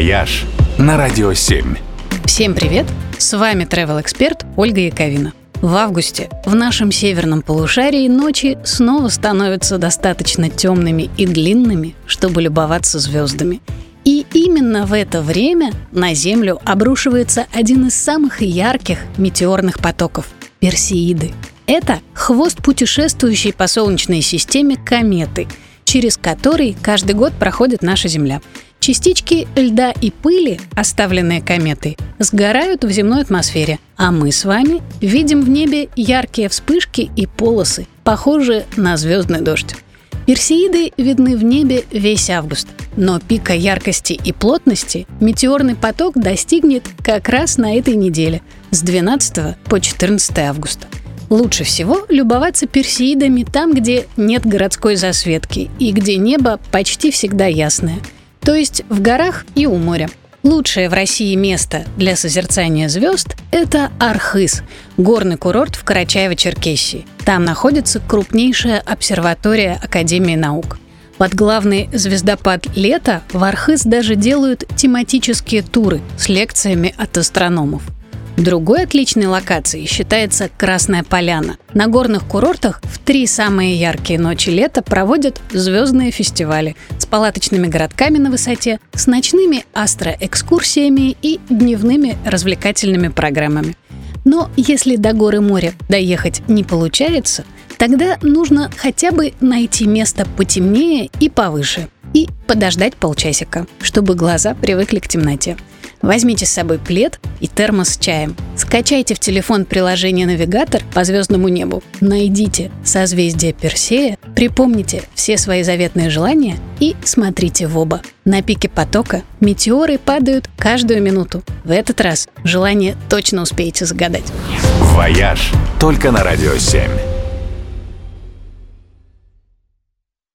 «Вояж» на Радио 7. Всем привет! С вами travel эксперт Ольга Яковина. В августе в нашем северном полушарии ночи снова становятся достаточно темными и длинными, чтобы любоваться звездами. И именно в это время на Землю обрушивается один из самых ярких метеорных потоков – Персеиды. Это хвост путешествующей по Солнечной системе кометы, через который каждый год проходит наша Земля. Частички льда и пыли, оставленные кометой, сгорают в земной атмосфере, а мы с вами видим в небе яркие вспышки и полосы, похожие на звездный дождь. Персеиды видны в небе весь август, но пика яркости и плотности метеорный поток достигнет как раз на этой неделе с 12 по 14 августа. Лучше всего любоваться персеидами там, где нет городской засветки и где небо почти всегда ясное, то есть в горах и у моря. Лучшее в России место для созерцания звезд – это Архыз, горный курорт в Карачаево-Черкесии. Там находится крупнейшая обсерватория Академии наук. Под главный звездопад лета в Архыз даже делают тематические туры с лекциями от астрономов – Другой отличной локацией считается Красная Поляна. На горных курортах в три самые яркие ночи лета проводят звездные фестивали с палаточными городками на высоте, с ночными астроэкскурсиями и дневными развлекательными программами. Но если до горы моря доехать не получается, тогда нужно хотя бы найти место потемнее и повыше и подождать полчасика, чтобы глаза привыкли к темноте. Возьмите с собой плед и термос с чаем. Скачайте в телефон приложение «Навигатор» по звездному небу. Найдите созвездие Персея, припомните все свои заветные желания и смотрите в оба. На пике потока метеоры падают каждую минуту. В этот раз желание точно успеете загадать. «Вояж» только на Радио 7.